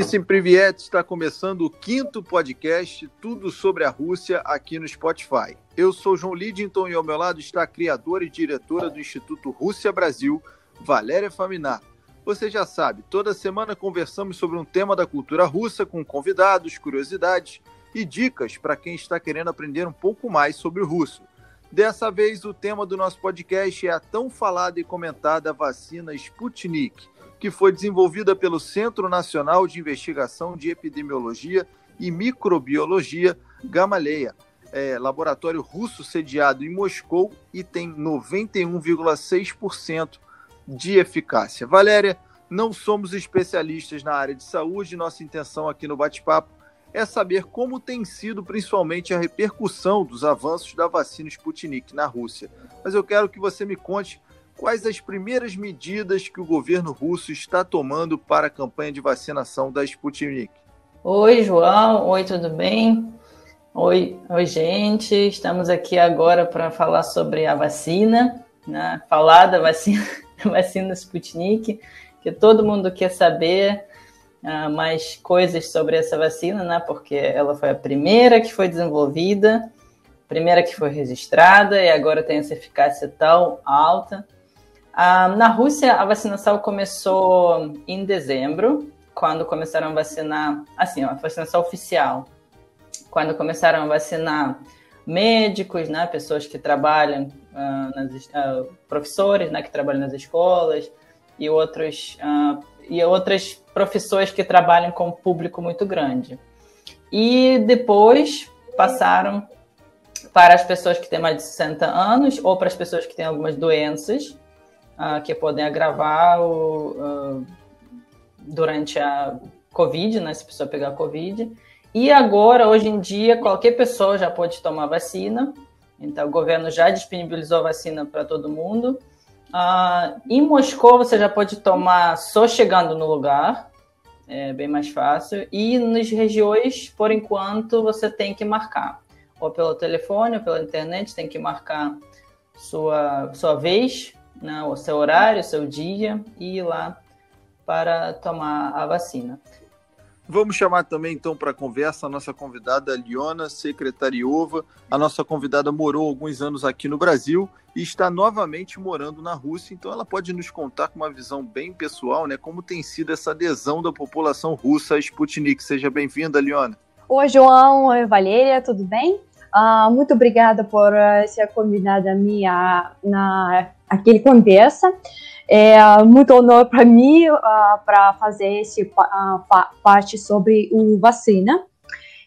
Isso Priviet está começando o quinto podcast Tudo sobre a Rússia aqui no Spotify. Eu sou João Lidington e ao meu lado está a criadora e diretora do Instituto Rússia Brasil, Valéria Faminar. Você já sabe, toda semana conversamos sobre um tema da cultura russa com convidados, curiosidades e dicas para quem está querendo aprender um pouco mais sobre o russo. Dessa vez, o tema do nosso podcast é a tão falada e comentada vacina Sputnik que foi desenvolvida pelo Centro Nacional de Investigação de Epidemiologia e Microbiologia Gamaleya, é, laboratório russo sediado em Moscou e tem 91,6% de eficácia. Valéria, não somos especialistas na área de saúde, nossa intenção aqui no bate-papo é saber como tem sido principalmente a repercussão dos avanços da vacina Sputnik na Rússia. Mas eu quero que você me conte quais as primeiras medidas que o governo russo está tomando para a campanha de vacinação da Sputnik. Oi, João. Oi, tudo bem? Oi, oi gente. Estamos aqui agora para falar sobre a vacina, né? falar da vacina, vacina Sputnik, que todo mundo quer saber uh, mais coisas sobre essa vacina, né? Porque ela foi a primeira que foi desenvolvida, primeira que foi registrada e agora tem essa eficácia tão alta. Ah, na Rússia, a vacinação começou em dezembro, quando começaram a vacinar, assim, a vacinação oficial, quando começaram a vacinar médicos, né, pessoas que trabalham, uh, nas, uh, professores, né, que trabalham nas escolas e outros uh, e outras profissões que trabalham com um público muito grande. E depois passaram para as pessoas que têm mais de 60 anos ou para as pessoas que têm algumas doenças uh, que podem agravar o, uh, durante a Covid, né, se a pessoa pegar Covid. E agora, hoje em dia, qualquer pessoa já pode tomar vacina. Então, o governo já disponibilizou vacina para todo mundo. Uh, em Moscou, você já pode tomar só chegando no lugar, é bem mais fácil. E nas regiões, por enquanto, você tem que marcar, ou pelo telefone, ou pela internet, tem que marcar sua, sua vez né, o seu horário, o seu dia e ir lá para tomar a vacina. Vamos chamar também então para a conversa a nossa convidada Liona Secretariova. A nossa convidada morou alguns anos aqui no Brasil e está novamente morando na Rússia, então ela pode nos contar com uma visão bem pessoal, né, como tem sido essa adesão da população russa à Sputnik. Seja bem-vinda, Liona. Oi, João, oi, Valéria, tudo bem? Uh, muito obrigada por uh, ser convidada a mim na aquele conversa. É muito honor para mim uh, para fazer esse uh, parte sobre o vacina.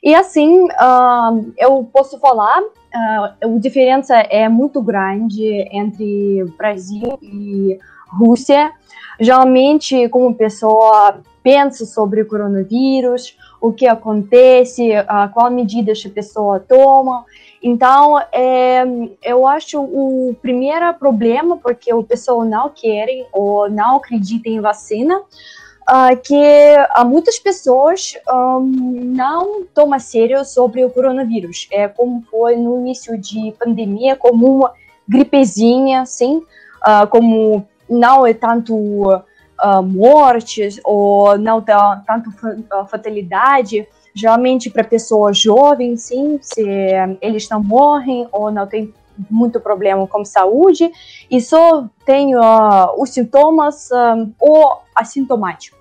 E assim, uh, eu posso falar, a diferença é muito grande entre Brasil e Rússia. Geralmente, como pessoa pensa sobre o coronavírus, o que acontece, qual medidas a pessoa toma. Então, é, eu acho o primeiro problema, porque o pessoal não querem ou não acreditam em vacina, uh, que muitas pessoas um, não tomam sério sobre o coronavírus. É como foi no início de pandemia, como uma gripezinha, assim, uh, como não é tanto uh, mortes ou não tanto fatalidade, geralmente para pessoas jovens, sim, se eles não morrem ou não tem muito problema com saúde e só tem uh, os sintomas uh, ou assintomático.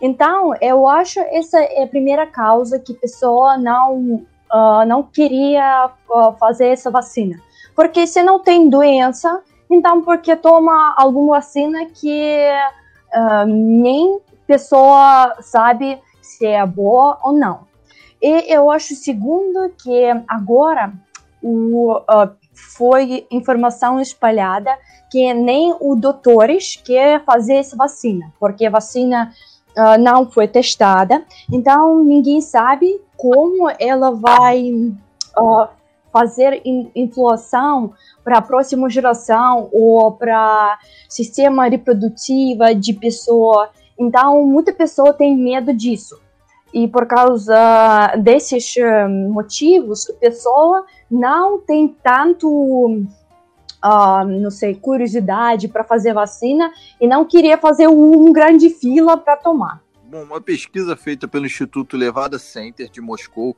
Então, eu acho essa é a primeira causa que a pessoa não, uh, não queria fazer essa vacina. Porque se não tem doença, então porque toma alguma vacina que nem pessoa sabe se é boa ou não. E eu acho, segundo, que agora o, uh, foi informação espalhada que nem os doutores quer fazer essa vacina, porque a vacina uh, não foi testada, então ninguém sabe como ela vai uh, fazer influência para a próxima geração ou para sistema reprodutivo de pessoa. Então, muita pessoa tem medo disso. E por causa desses motivos, a pessoa não tem tanto, uh, não sei, curiosidade para fazer vacina e não queria fazer um grande fila para tomar. Bom, uma pesquisa feita pelo Instituto Levada Center de Moscou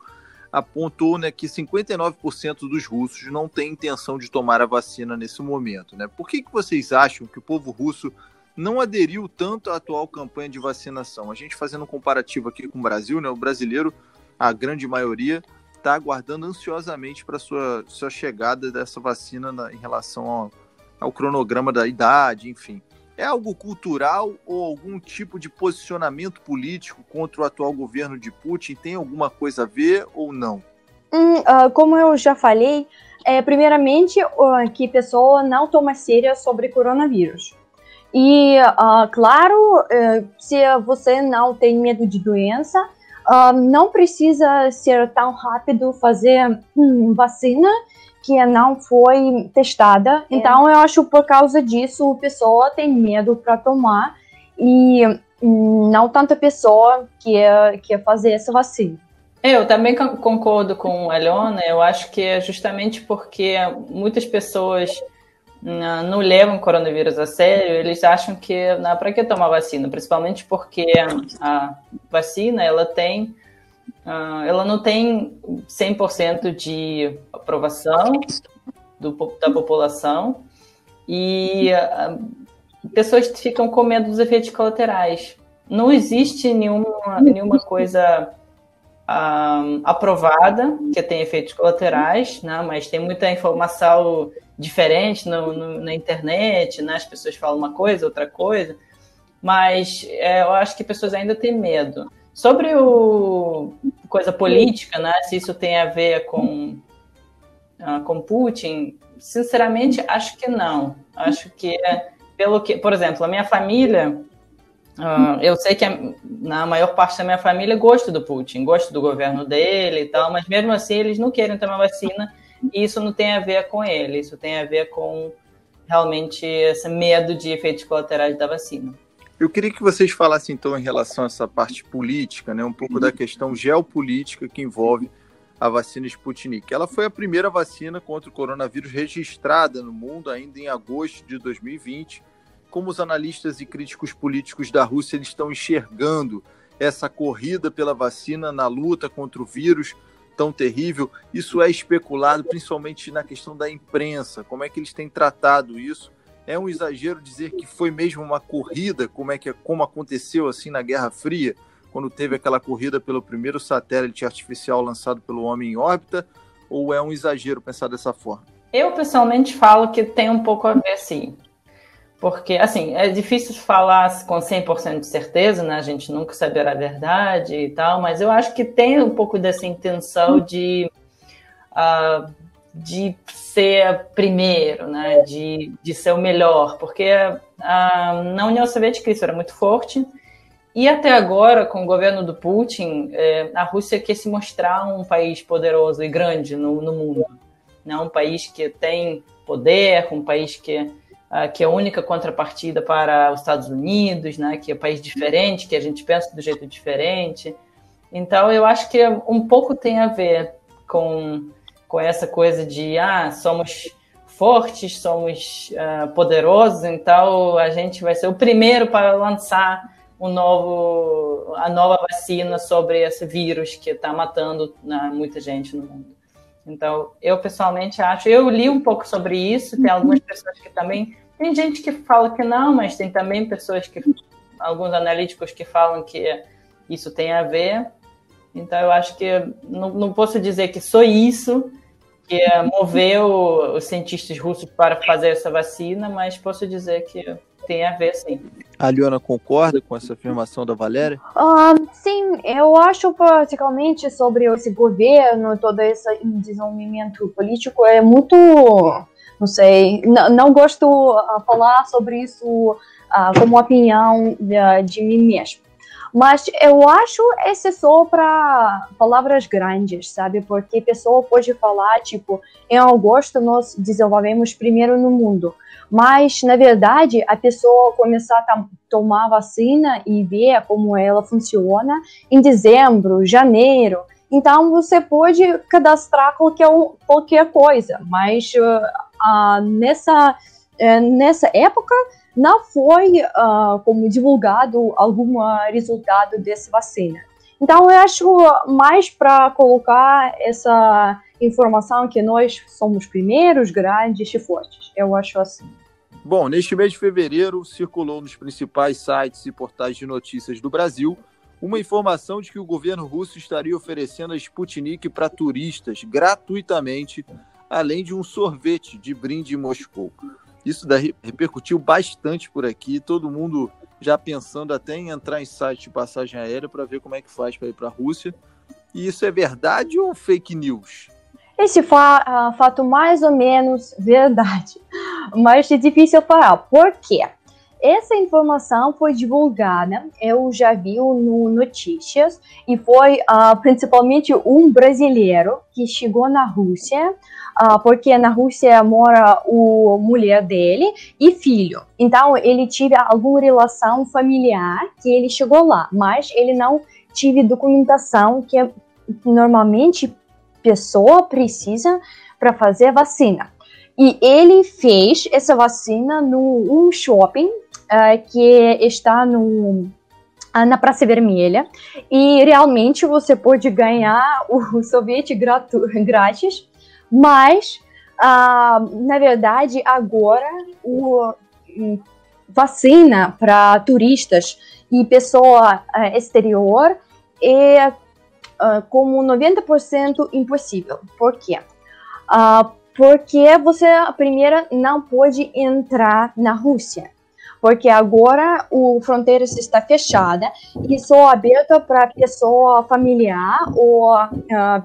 apontou né, que 59% dos russos não têm intenção de tomar a vacina nesse momento. Né? Por que, que vocês acham que o povo russo não aderiu tanto à atual campanha de vacinação? A gente fazendo um comparativo aqui com o Brasil, né, o brasileiro, a grande maioria, está aguardando ansiosamente para sua sua chegada dessa vacina na, em relação ao, ao cronograma da idade, enfim. É algo cultural ou algum tipo de posicionamento político contra o atual governo de Putin? Tem alguma coisa a ver ou não? Hum, uh, como eu já falei, é, primeiramente uh, que pessoa não toma séria sobre coronavírus. E, uh, claro, uh, se você não tem medo de doença, uh, não precisa ser tão rápido fazer hum, vacina que não foi testada. É. Então, eu acho por causa disso a pessoa tem medo para tomar e hum, não tanta pessoa quer, quer fazer essa vacina. Eu também concordo com a Leona. Eu acho que é justamente porque muitas pessoas não levam o coronavírus a sério, eles acham que para que tomar vacina? Principalmente porque a vacina ela tem Uh, ela não tem 100% de aprovação do, da população e uh, pessoas ficam com medo dos efeitos colaterais. Não existe nenhuma, nenhuma coisa aprovada que tem efeitos colaterais, né? mas tem muita informação diferente no, no, na internet, né? as pessoas falam uma coisa, outra coisa, mas é, eu acho que pessoas ainda têm medo. Sobre o coisa política, né? Se isso tem a ver com uh, com Putin, sinceramente acho que não. Acho que pelo que, por exemplo, a minha família, uh, eu sei que a, na maior parte da minha família gosta do Putin, gosta do governo dele e tal, mas mesmo assim eles não querem tomar vacina e isso não tem a ver com ele. Isso tem a ver com realmente esse medo de efeitos colaterais da vacina. Eu queria que vocês falassem então em relação a essa parte política, né, um pouco da questão geopolítica que envolve a vacina Sputnik. Ela foi a primeira vacina contra o coronavírus registrada no mundo ainda em agosto de 2020. Como os analistas e críticos políticos da Rússia eles estão enxergando essa corrida pela vacina na luta contra o vírus tão terrível? Isso é especulado principalmente na questão da imprensa. Como é que eles têm tratado isso? É um exagero dizer que foi mesmo uma corrida, como é que como aconteceu assim na Guerra Fria, quando teve aquela corrida pelo primeiro satélite artificial lançado pelo homem em órbita, ou é um exagero pensar dessa forma? Eu pessoalmente falo que tem um pouco a ver sim. Porque, assim, é difícil falar com 100% de certeza, né? A gente nunca saberá a verdade e tal, mas eu acho que tem um pouco dessa intenção de uh, de ser primeiro, né, de, de ser o melhor, porque a, na União Soviética isso era muito forte, e até agora, com o governo do Putin, é, a Rússia quer se mostrar um país poderoso e grande no, no mundo, né, um país que tem poder, um país que, que é a única contrapartida para os Estados Unidos, né, que é um país diferente, que a gente pensa do jeito diferente. Então, eu acho que um pouco tem a ver com com essa coisa de ah, somos fortes, somos uh, poderosos, então a gente vai ser o primeiro para lançar um novo, a nova vacina sobre esse vírus que está matando né, muita gente no mundo. Então, eu pessoalmente acho, eu li um pouco sobre isso, tem algumas pessoas que também, tem gente que fala que não, mas tem também pessoas que, alguns analíticos que falam que isso tem a ver. Então, eu acho que não, não posso dizer que sou isso, que moveu os cientistas russos para fazer essa vacina, mas posso dizer que tem a ver, sim. A Liona concorda com essa afirmação da Valéria? Uh, sim, eu acho particularmente sobre esse governo, todo esse desenvolvimento político é muito, não sei, não, gosto de falar sobre isso uh, como opinião de, de mim mesmo. Mas eu acho esse só para palavras grandes, sabe? Porque a pessoa pode falar, tipo, em agosto nós desenvolvemos primeiro no mundo. Mas, na verdade, a pessoa começar a tomar vacina e ver como ela funciona em dezembro, janeiro. Então, você pode cadastrar qualquer, qualquer coisa. Mas nessa, uh, nessa época, não foi uh, como divulgado algum resultado dessa vacina. Então, eu acho mais para colocar essa informação que nós somos primeiros, grandes e fortes. Eu acho assim. Bom, neste mês de fevereiro, circulou nos principais sites e portais de notícias do Brasil uma informação de que o governo russo estaria oferecendo a Sputnik para turistas gratuitamente, além de um sorvete de brinde em Moscou. Isso daí repercutiu bastante por aqui, todo mundo já pensando até em entrar em site de passagem aérea para ver como é que faz para ir para a Rússia. E isso é verdade ou fake news? Esse fa uh, fato mais ou menos verdade, mas é difícil falar. Por quê? Essa informação foi divulgada, eu já vi no notícias, e foi uh, principalmente um brasileiro que chegou na Rússia, uh, porque na Rússia mora a mulher dele e filho. Então ele teve alguma relação familiar que ele chegou lá, mas ele não tive documentação que normalmente pessoa precisa para fazer vacina. E ele fez essa vacina no um shopping uh, que está no, uh, na Praça Vermelha e realmente você pode ganhar o sorvete grátis, mas uh, na verdade agora o um, vacina para turistas e pessoa exterior é como 90% impossível. Por quê? porque você, a primeira, não pode entrar na Rússia porque agora o fronteira está fechada e só aberta para pessoa familiar ou uh,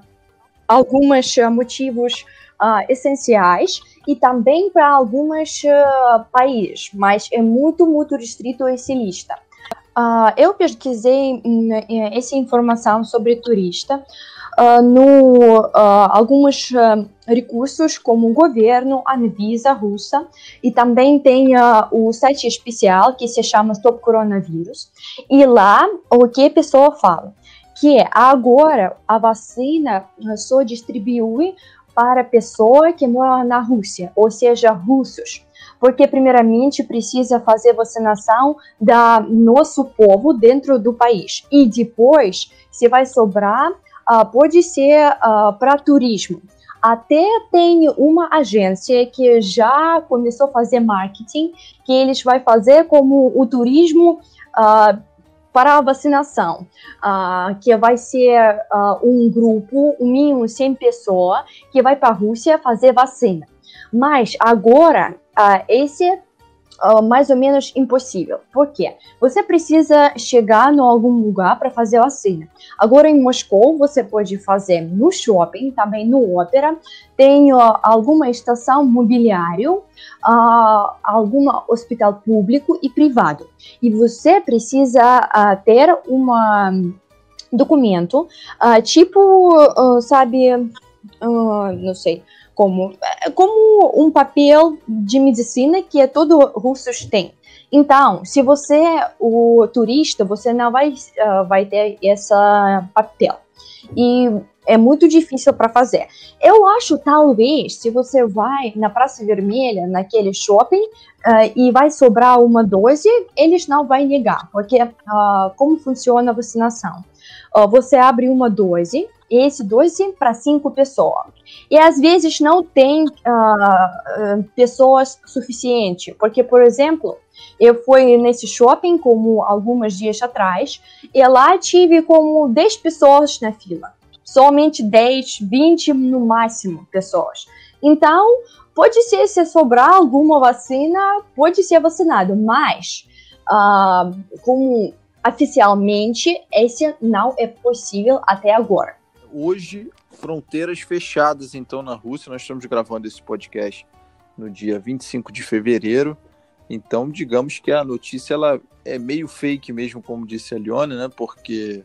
alguns motivos uh, essenciais e também para alguns uh, países, mas é muito, muito restrito esse lista. Eu pesquisei hum, essa informação sobre turista no uh, alguns uh, recursos como o governo, a Anvisa russa e também tem o site especial que se chama Stop Coronavírus e lá o que a pessoa fala? Que agora a vacina só distribui para pessoa que mora na Rússia, ou seja, russos. Porque primeiramente precisa fazer vacinação da nosso povo dentro do país. E depois se vai sobrar uh, pode ser uh, para turismo. Até tem uma agência que já começou a fazer marketing, que eles vai fazer como o turismo uh, para a vacinação, uh, que vai ser uh, um grupo, um mínimo 100 pessoas, que vai para a Rússia fazer vacina. Mas agora, esse uh, mais ou menos impossível. Por quê? Você precisa chegar em algum lugar para fazer a vacina. Agora em Moscou você pode fazer no shopping, também no ópera, tem uh, alguma estação mobiliário, uh, algum hospital público e privado. E você precisa ter um documento, tipo, sabe, não sei, como, como um papel de medicina que todo russos têm. Então, se você é o turista, você não vai, uh, vai ter essa papel. E é muito difícil para fazer. Eu acho, talvez, se você vai na Praça Vermelha, naquele shopping, uh, e vai sobrar uma dose, eles não vão negar, porque uh, como funciona a vacinação? você abre uma dose, esse doze para cinco pessoas. E às vezes não tem uh, pessoas suficiente, porque, por exemplo, eu fui nesse shopping como alguns dias atrás e lá tive como 10 pessoas na fila. Somente 10, 20 no máximo pessoas. Então, pode ser se sobrar alguma vacina, pode ser vacinado, mas uh, como oficialmente esse não é possível até agora hoje fronteiras fechadas então na Rússia. Nós estamos gravando esse podcast no dia 25 de fevereiro. Então, digamos que a notícia ela é meio fake mesmo, como disse a Lione, né? Porque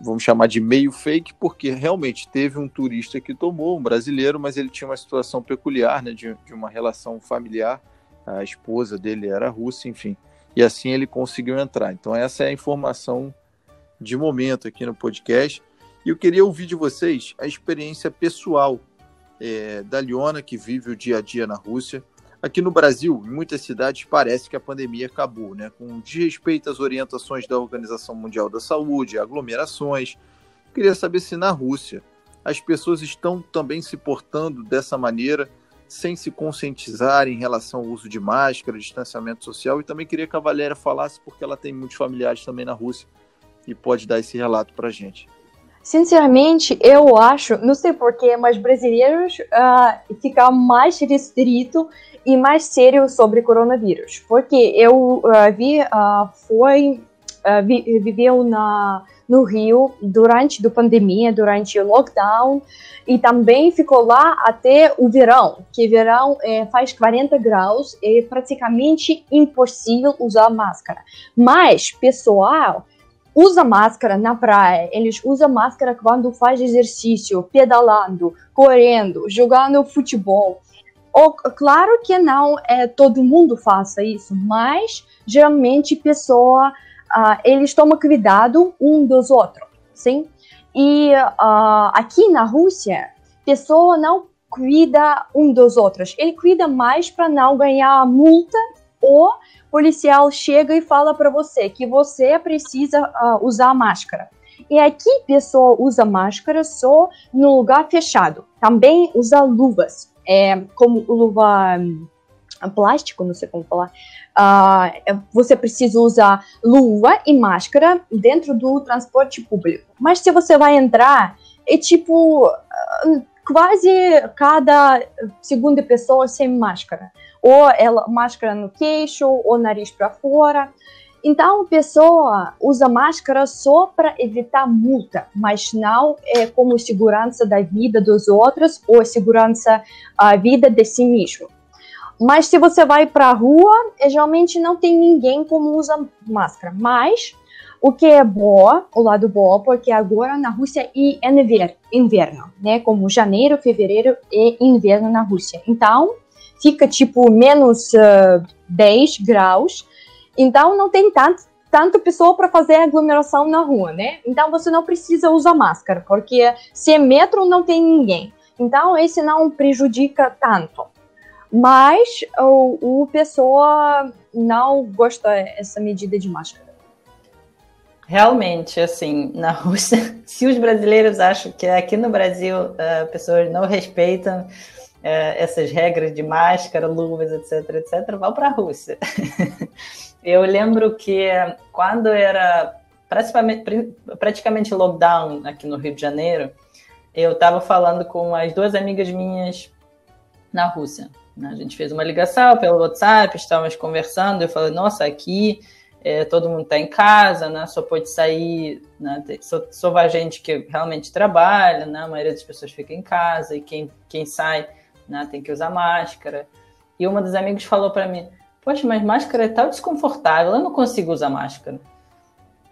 vamos chamar de meio fake, porque realmente teve um turista que tomou, um brasileiro, mas ele tinha uma situação peculiar, né? De, de uma relação familiar. A esposa dele era russa, enfim. E assim ele conseguiu entrar. Então, essa é a informação de momento aqui no podcast. E eu queria ouvir de vocês a experiência pessoal é, da Liona, que vive o dia a dia na Rússia. Aqui no Brasil, em muitas cidades, parece que a pandemia acabou, né? Com desrespeito às orientações da Organização Mundial da Saúde, aglomerações. Queria saber se na Rússia as pessoas estão também se portando dessa maneira, sem se conscientizar em relação ao uso de máscara, distanciamento social. E também queria que a Valéria falasse, porque ela tem muitos familiares também na Rússia e pode dar esse relato para a gente. Sinceramente, eu acho, não sei porquê, mas brasileiros uh, ficam mais restrito e mais sério sobre coronavírus. Porque eu uh, vi, uh, foi, uh, vi, viveu na, no Rio durante a pandemia, durante o lockdown, e também ficou lá até o verão, que verão é, faz 40 graus, é praticamente impossível usar máscara. Mas, pessoal, usa máscara na praia, eles usam máscara quando faz exercício, pedalando, correndo, jogando futebol. Ou, claro que não é todo mundo faça isso, mas geralmente pessoa uh, eles tomam cuidado um dos outros, sim? E uh, aqui na Rússia, pessoa não cuida um dos outros, ele cuida mais para não ganhar multa ou policial chega e fala para você que você precisa uh, usar máscara. E aqui pessoa usa máscara só no lugar fechado. Também usa luvas, é, como luva um, plástico, não sei como falar. Uh, você precisa usar luva e máscara dentro do transporte público. Mas se você vai entrar, é tipo uh, quase cada segunda pessoa sem máscara ou ela máscara no queixo, ou nariz para fora. Então, a pessoa usa máscara só para evitar multa, mas não é como segurança da vida dos outros ou segurança a vida de si mesmo. Mas se você vai para a rua, é, geralmente não tem ninguém como usa máscara. Mas o que é bom, o lado bom, porque agora na Rússia é inverno, né? Como janeiro, fevereiro é inverno na Rússia. Então, fica tipo menos uh, 10 graus, então não tem tanto, tanto pessoa para fazer aglomeração na rua, né? Então você não precisa usar máscara, porque se é metro não tem ninguém. Então esse não prejudica tanto. Mas o, o pessoa não gosta dessa medida de máscara. Realmente, assim, na Rússia, se os brasileiros acham que aqui no Brasil uh, pessoas não respeitam é, essas regras de máscara, luvas, etc, etc, vão para a Rússia. eu lembro que quando era praticamente, praticamente lockdown aqui no Rio de Janeiro, eu estava falando com as duas amigas minhas na Rússia. Né? A gente fez uma ligação pelo WhatsApp, estávamos conversando. Eu falei, nossa, aqui é, todo mundo está em casa, né? Só pode sair, né? Só, só vai gente que realmente trabalha, né? A maioria das pessoas fica em casa e quem, quem sai né? Tem que usar máscara. E uma dos amigos falou para mim: Poxa, mas máscara é tão desconfortável, eu não consigo usar máscara.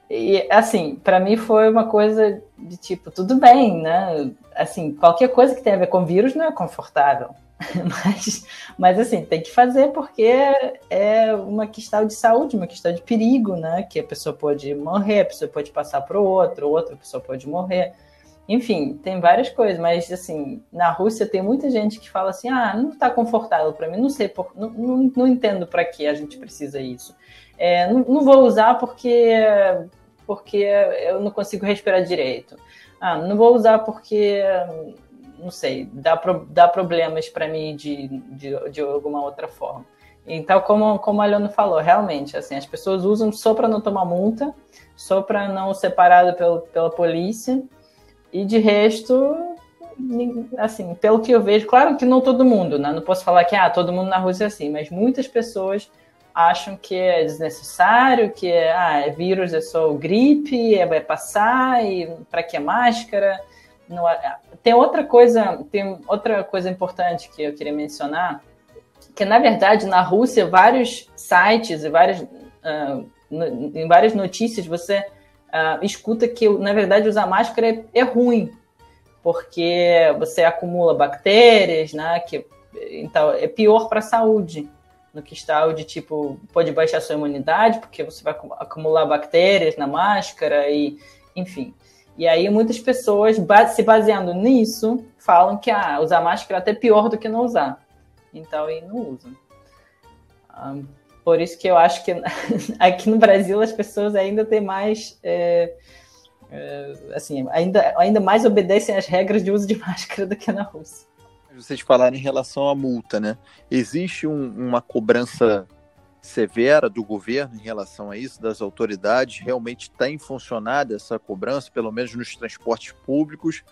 E assim, para mim foi uma coisa de tipo, tudo bem, né? Assim, qualquer coisa que tenha a ver com vírus não é confortável. mas, mas assim, tem que fazer porque é uma questão de saúde, uma questão de perigo, né? Que a pessoa pode morrer, a pessoa pode passar para o outro, outra pessoa pode morrer. Enfim, tem várias coisas, mas assim, na Rússia tem muita gente que fala assim: ah, não está confortável para mim, não sei, por, não, não, não entendo para que a gente precisa isso. É, não, não, vou usar porque, porque eu não consigo respirar direito. Ah, não vou usar porque, não sei, dá, pro, dá problemas para mim de, de, de alguma outra forma. Então, como, como a Leona falou, realmente, assim, as pessoas usam só para não tomar multa, só para não ser parado pelo, pela polícia e de resto, assim, pelo que eu vejo, claro que não todo mundo, né? Não posso falar que ah, todo mundo na Rússia é assim, mas muitas pessoas acham que é desnecessário, que é, ah, é vírus, é só gripe, é, vai passar, e para que máscara? Não, tem outra coisa, tem outra coisa importante que eu queria mencionar, que na verdade na Rússia vários sites e várias, uh, em várias notícias você uh, escuta que, na verdade, usar máscara é, é, ruim, porque você acumula bactérias, né? Que, então, é pior para a saúde. No que está de tipo, pode baixar sua imunidade, porque você vai acumular bactérias na máscara, e enfim. E aí muitas pessoas, se baseando nisso, falam que ah, usar máscara é até pior do que não usar. Então, aí não usam. Por isso que eu acho que aqui no Brasil as pessoas ainda têm mais. É, é, assim, ainda, ainda mais obedecem às regras de uso de máscara do que na Rússia. Vocês falaram em relação à multa, né? Existe um, uma cobrança severa do governo em relação a isso, das autoridades? Realmente tem funcionado essa cobrança, pelo menos nos transportes públicos?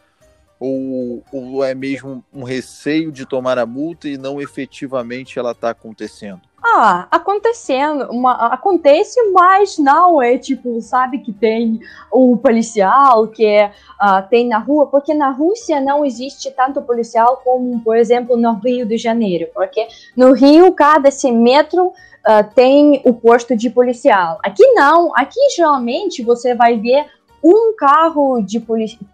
Ou, ou é mesmo um receio de tomar a multa e não efetivamente ela está acontecendo? Ah, acontecendo, uma, acontece, mas não é tipo, sabe que tem o policial que é, uh, tem na rua, porque na Rússia não existe tanto policial como, por exemplo, no Rio de Janeiro, porque no Rio cada metro uh, tem o posto de policial. Aqui não, aqui geralmente você vai ver um carro de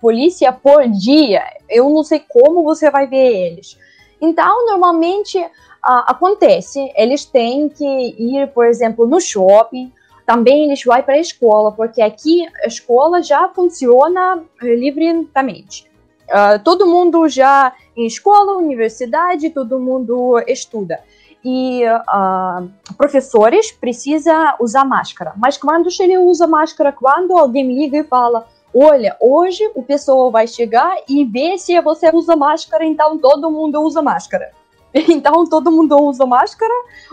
polícia por dia. Eu não sei como você vai ver eles. Então, normalmente uh, acontece, eles têm que ir, por exemplo, no shopping, também eles vão para a escola, porque aqui a escola já funciona eh, livremente. Uh, todo mundo já em escola, universidade, todo mundo estuda e uh, professores precisam usar máscara. Mas quando ele usa máscara, quando alguém liga e fala, olha, hoje o pessoal vai chegar e ver se você usa máscara, então todo mundo usa máscara. Então todo mundo usa máscara,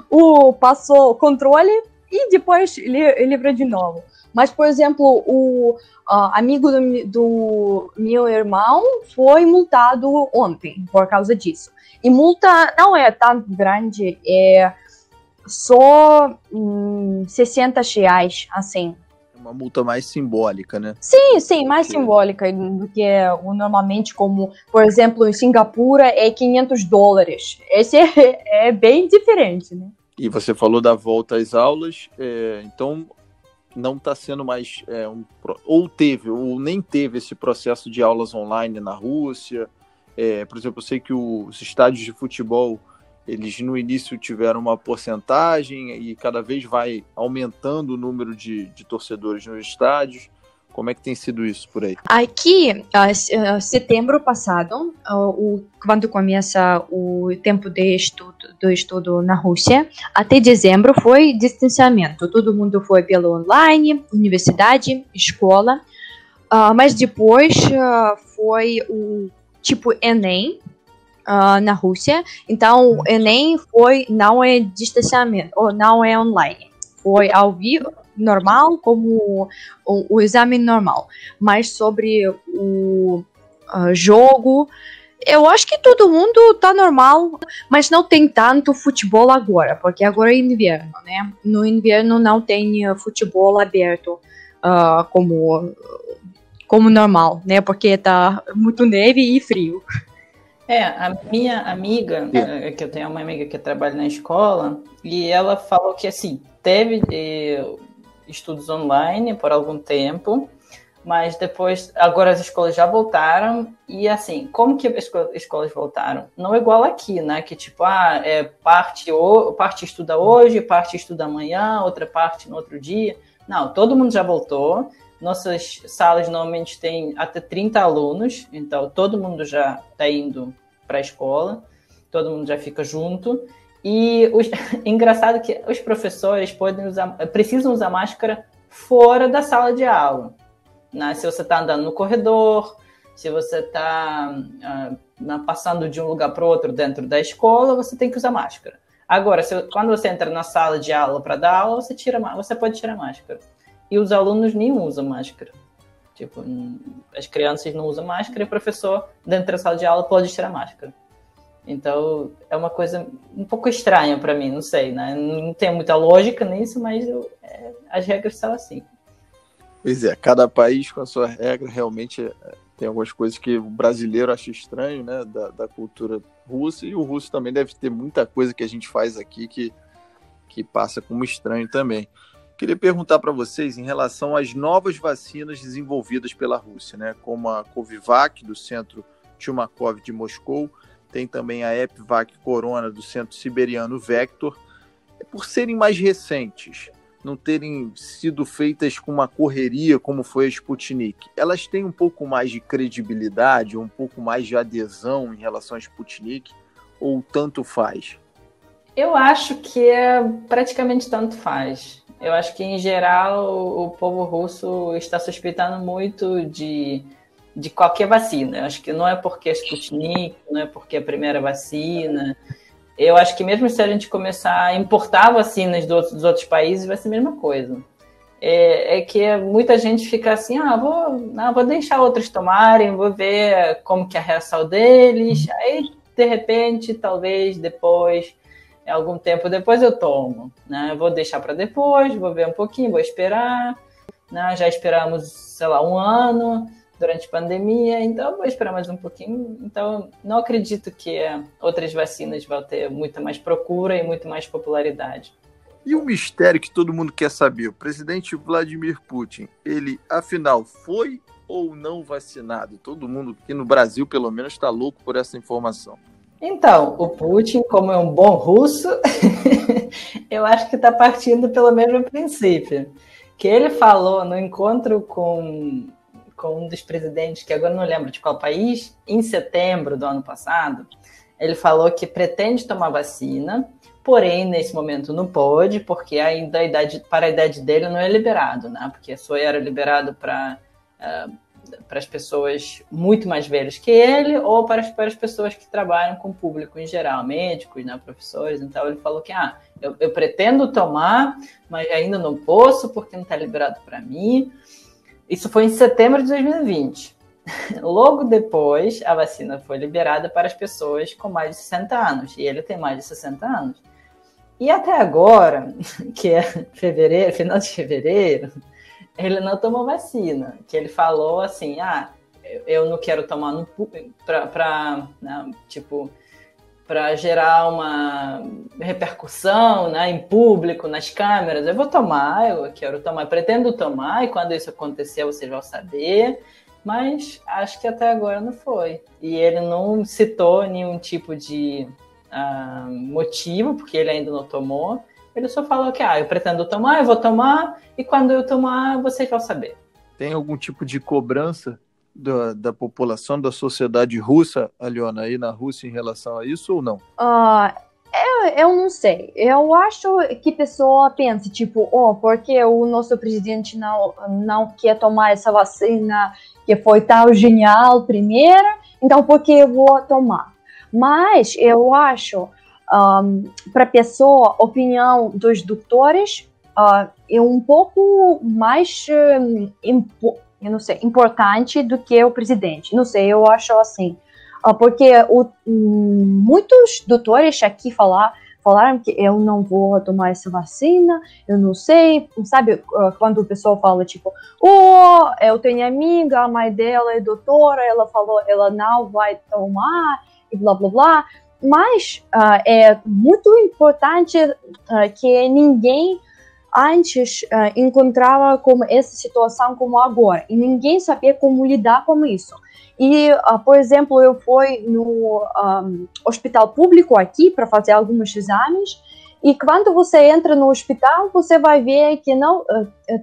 o passou controle e depois livra de novo. Mas, por exemplo, o uh, amigo do, do, meu irmão foi multado ontem por causa disso. E multa não é tão grande, é só hum, 60 reais, assim. É uma multa mais simbólica, né? Sim, sim, mais simbólica do que o normalmente, como, por exemplo, em Singapura é 500 dólares. Esse é, é bem diferente, né? E você falou da volta às aulas, é, então não está sendo mais é, um, ou teve ou nem teve esse processo de aulas online na Rússia é, por exemplo, eu sei que os estádios de futebol, eles no início tiveram uma porcentagem e cada vez vai aumentando o número de, de torcedores nos estádios. Como é que tem sido isso por aí? Aqui, uh, setembro passado, uh, quando começa o tempo de estudo, do estudo na Rússia, até dezembro foi distanciamento. Todo mundo foi pelo online, universidade, escola. Uh, mas depois foi o tipo Enem uh, na Rússia. Então, o Enem foi não é distanciamento ou não é online, foi ao vivo normal como o, o exame normal. Mas sobre o uh, jogo eu acho que todo mundo tá normal, mas não tem tanto futebol agora, porque agora é inverno, né? No inverno não tem futebol aberto uh, como como normal, né? Porque tá muito neve e frio. É, a minha amiga, é. que eu tenho uma amiga que trabalha na escola, e ela falou que assim, teve eh, estudos online por algum tempo, mas depois, agora as escolas já voltaram, e assim, como que as escolas voltaram? Não é igual aqui, né? Que tipo, ah, é parte, parte estuda hoje, parte estuda amanhã, outra parte no outro dia. Não, todo mundo já voltou, nossas salas normalmente têm até 30 alunos, então todo mundo já está indo para a escola, todo mundo já fica junto. E os, engraçado que os professores podem usar, precisam usar máscara fora da sala de aula. Né? Se você está andando no corredor, se você está uh, passando de um lugar para outro dentro da escola, você tem que usar máscara. Agora, se, quando você entra na sala de aula para dar aula, você, tira, você pode tirar máscara e os alunos nem usam máscara. Tipo, as crianças não usam máscara e o professor, dentro da sala de aula, pode tirar máscara. Então, é uma coisa um pouco estranha para mim, não sei, né? Não tem muita lógica nisso, mas eu, é, as regras são assim. Pois é, cada país com a sua regra, realmente é, tem algumas coisas que o brasileiro acha estranho, né, da, da cultura russa, e o russo também deve ter muita coisa que a gente faz aqui que, que passa como estranho também. Queria perguntar para vocês em relação às novas vacinas desenvolvidas pela Rússia, né? como a Covivac, do Centro Tchumakov de Moscou, tem também a Epvac Corona, do Centro Siberiano Vector. Por serem mais recentes, não terem sido feitas com uma correria como foi a Sputnik, elas têm um pouco mais de credibilidade, um pouco mais de adesão em relação à Sputnik, ou tanto faz? Eu acho que é praticamente tanto faz. Eu acho que, em geral, o povo russo está suspeitando muito de, de qualquer vacina. Eu acho que não é porque é Sputnik, não é porque é a primeira vacina. Eu acho que mesmo se a gente começar a importar vacinas dos, dos outros países, vai ser a mesma coisa. É, é, que muita gente fica assim, ah, vou, vou deixar outros tomarem, vou ver como que é a reação deles. Aí, de repente, talvez depois algum tempo depois eu tomo, né? Vou deixar para depois, vou ver um pouquinho, vou esperar, né? Já esperamos, sei lá, um ano durante a pandemia, então vou esperar mais um pouquinho. Então, não acredito que outras vacinas vão ter muita mais procura e muito mais popularidade. E o mistério que todo mundo quer saber, o presidente Vladimir Putin, ele afinal foi ou não vacinado? Todo mundo aqui no Brasil, pelo menos, está louco por essa informação. Então, o Putin, como é um bom russo, eu acho que está partindo pelo mesmo princípio. Que ele falou no encontro com, com um dos presidentes, que agora não lembro de qual país, em setembro do ano passado, ele falou que pretende tomar vacina, porém, nesse momento não pode, porque ainda a idade, para a idade dele não é liberado, né? Porque só era liberado para uh, para as pessoas muito mais velhas que ele ou para as, para as pessoas que trabalham com o público em geral, médicos, né, professores. Então ele falou que ah, eu, eu pretendo tomar, mas ainda não posso porque não está liberado para mim. Isso foi em setembro de 2020. Logo depois, a vacina foi liberada para as pessoas com mais de 60 anos, e ele tem mais de 60 anos. E até agora, que é fevereiro, final de fevereiro, ele não tomou vacina. Que ele falou assim, ah, eu não quero tomar no para né, tipo para gerar uma repercussão né, em público, nas câmeras. Eu vou tomar, eu quero tomar, pretendo tomar, e quando isso acontecer, vocês vão saber. Mas acho que até agora não foi. E ele não citou nenhum tipo de uh, motivo, porque ele ainda não tomou. Ele só falou que, ah, eu pretendo tomar, eu vou tomar, e quando eu tomar, vocês vão saber. Tem algum tipo de cobrança da, da população, da sociedade russa, Aliona, aí na Rússia em relação a isso ou não? Uh, eu, eu não sei. Eu acho que a pessoa pensa, tipo, oh, porque o nosso presidente não, não quer tomar essa vacina que foi tão genial primeiro, então por que eu vou tomar? Mas eu acho um, para a pessoa, opinião dos doutores uh, é um pouco mais, um, eu não sei, importante do que o presidente. Não sei, eu acho assim. Uh, porque o, muitos doutores aqui falar, falaram que eu não vou tomar essa vacina, eu não sei, sabe, quando o pessoal fala tipo, oh, eu tenho amiga, a mãe dela é doutora, ela falou, ela não vai tomar, e blá blá blá, mas uh, é muito importante uh, que ninguém antes uh, encontrava como essa situação como agora e ninguém sabia como lidar com isso. E, por exemplo, eu fui no um, hospital público aqui para fazer alguns exames e quando você entra no hospital, você vai ver que não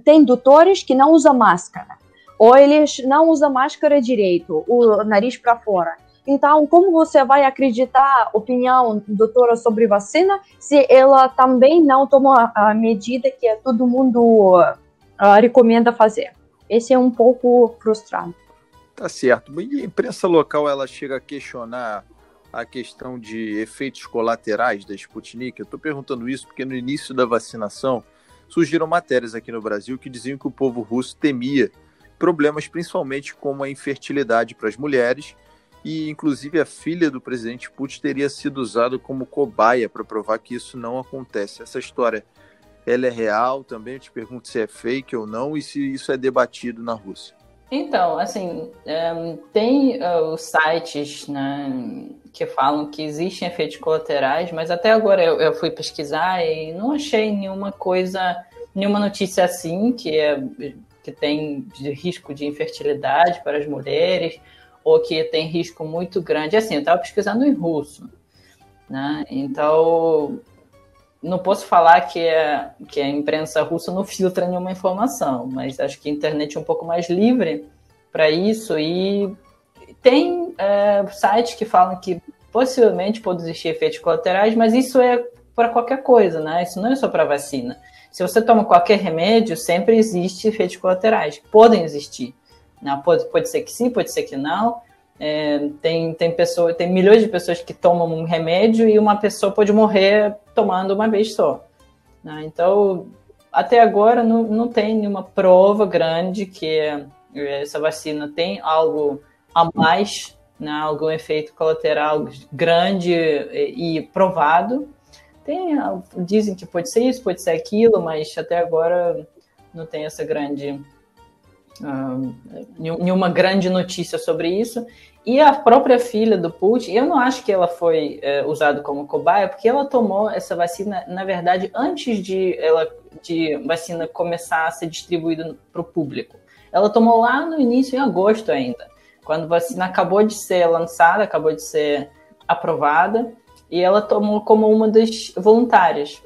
tem doutores que não usam máscara ou eles não usam máscara direito, o nariz para fora. Então, como você vai acreditar opinião doutora sobre vacina se ela também não toma a medida que todo mundo uh, recomenda fazer? Esse é um pouco frustrante. Tá certo. E a imprensa local ela chega a questionar a questão de efeitos colaterais da Sputnik? Eu estou perguntando isso porque no início da vacinação surgiram matérias aqui no Brasil que diziam que o povo russo temia problemas principalmente como a infertilidade para as mulheres e inclusive a filha do presidente Putin teria sido usada como cobaia para provar que isso não acontece. Essa história ela é real também? Eu te pergunto se é fake ou não e se isso é debatido na Rússia. Então, assim, um, tem uh, os sites né, que falam que existem efeitos colaterais, mas até agora eu, eu, fui pesquisar e não achei nenhuma coisa, nenhuma notícia assim que, é, que tem de risco de infertilidade para as mulheres ou que tem risco muito grande. Assim, eu estava pesquisando em russo, né? Então, não posso falar que, é, que a imprensa russa não filtra nenhuma informação, mas acho que a internet é um pouco mais livre para isso e tem é, sites que falam que possivelmente pode existir efeitos colaterais, mas isso é para qualquer coisa, né? Isso não é só para vacina. Se você toma qualquer remédio, sempre existe efeitos colaterais. Podem existir. Né? Pode, pode ser que sim, pode ser que não. É, tem, tem, pessoa, tem milhões de pessoas que tomam um remédio e uma pessoa pode morrer tomando uma vez só. Né? Então, até agora não, não tem nenhuma prova grande que essa vacina tem algo a mais, né? algum efeito colateral grande e provado. Tem, dizem que pode ser isso, pode ser aquilo, mas até agora não tem essa grande uh, nenhuma grande notícia sobre isso. E a própria filha do Putin, eu não acho que ela foi é, usada como cobaia, porque ela tomou essa vacina, na verdade, antes de ela de vacina começar a ser distribuída para o público. Ela tomou lá no início, em agosto ainda, quando a vacina acabou de ser lançada, acabou de ser aprovada, e ela tomou como uma das voluntárias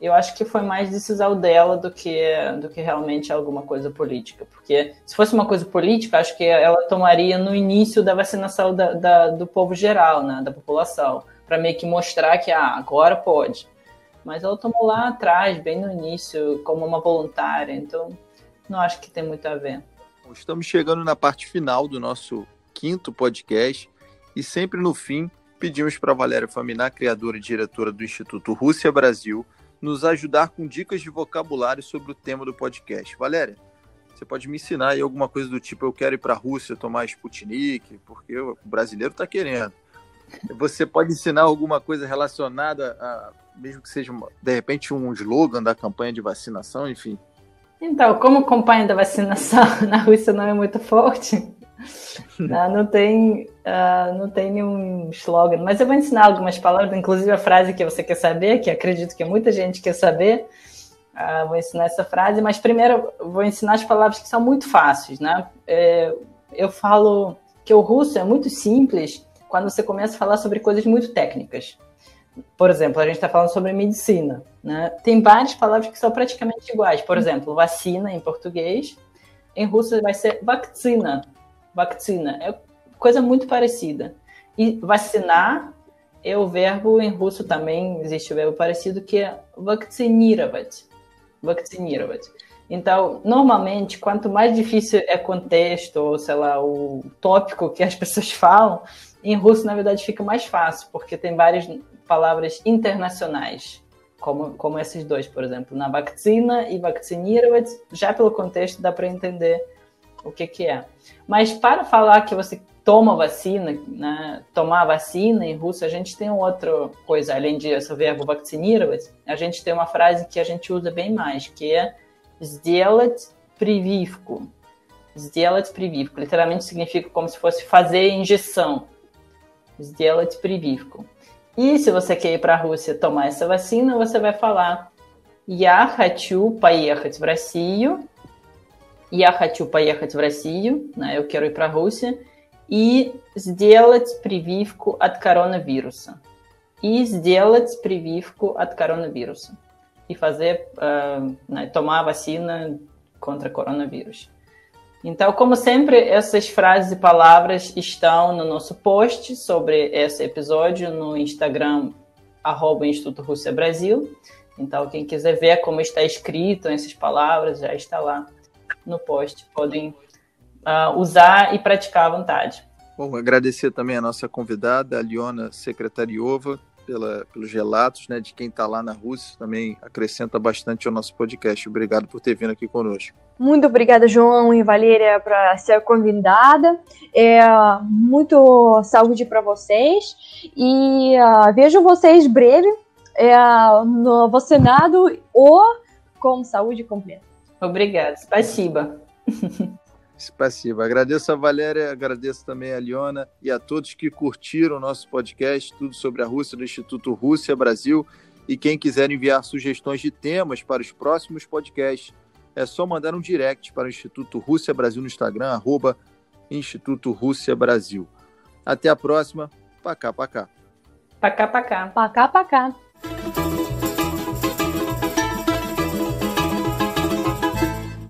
eu acho que foi mais decisão dela do que, do que realmente alguma coisa política. Porque se fosse uma coisa política, acho que ela tomaria no início da vacinação da, da do povo geral, né, da população, para meio que mostrar que ah, agora pode. Mas ela tomou lá atrás, bem no início, como uma voluntária, então não acho que tem muito a ver. Estamos chegando na parte final do nosso quinto podcast e sempre no fim pedimos para Valéria Faminar, criadora e diretora do Instituto Rússia Brasil, nos ajudar com dicas de vocabulário sobre o tema do podcast. Valéria, você pode me ensinar aí alguma coisa do tipo: eu quero ir para a Rússia tomar Sputnik, porque o brasileiro está querendo. Você pode ensinar alguma coisa relacionada a, mesmo que seja de repente um slogan da campanha de vacinação, enfim. Então, como a campanha da vacinação na Rússia não é muito forte, não, tem, uh, não tem nenhum slogan, mas eu vou ensinar algumas palavras, inclusive a frase que você quer saber, que acredito que muita gente quer saber. Uh, vou ensinar essa frase, mas primeiro vou ensinar as palavras que são muito fáceis, né? É, eu falo que o russo é muito simples quando você começa a falar sobre coisas muito técnicas. Por exemplo, a gente está falando sobre medicina, né? Tem várias palavras que são praticamente iguais. Por exemplo, vacina em português, em russo vai ser vacina, vacina, é coisa muito parecida. E vacinar é o verbo em russo também, existe o verbo parecido que é vakcinirovat. Então, normalmente, quanto mais difícil é o contexto, ou sei lá, o tópico que as pessoas falam, em russo, na verdade, fica mais fácil, porque tem várias palavras internacionais, como, como esses dois, por exemplo, na vacina e vaccinirovat, já pelo contexto dá para entender o que, que é. Mas para falar que você toma vacina, né, tomar vacina em russo, a gente tem outra coisa, além de esse verbo vakcinировать, a gente tem uma frase que a gente usa bem mais, que é сделать прививку. Сделать прививку. Literalmente significa como se fosse fazer injeção. Сделать прививку. E se você quer ir para a Rússia tomar essa vacina, você vai falar Я хочу поехать в Россию я хочу поехать в Россию, né, eu quero ir para a Rússia, e сделать прививку от коронавируса. E сделать прививку от коронавируса. E fazer, uh, né, tomar a vacina contra coronavírus. Então, como sempre, essas frases e palavras estão no nosso post sobre esse episódio no Instagram, arroba Instituto Rússia Brasil. Então, quem quiser ver como está escrito essas palavras, já está lá no post. Podem uh, usar e praticar à vontade. Bom, agradecer também a nossa convidada, a Liona Secretariova, pela, pelos relatos né, de quem está lá na Rússia, também acrescenta bastante ao nosso podcast. Obrigado por ter vindo aqui conosco. Muito obrigada, João e Valéria, por ser convidada. É, muito saúde para vocês e uh, vejo vocês breve é, no vacinado ou com saúde completa. Obrigada. Spasiba. Spasiba. Agradeço a Valéria, agradeço também a Liona e a todos que curtiram o nosso podcast, tudo sobre a Rússia do Instituto Rússia Brasil. E quem quiser enviar sugestões de temas para os próximos podcasts, é só mandar um direct para o Instituto Rússia Brasil no Instagram, arroba Instituto Rússia Brasil. Até a próxima. Pacá, pacá. Pacá, pacá. Pacá, pacá.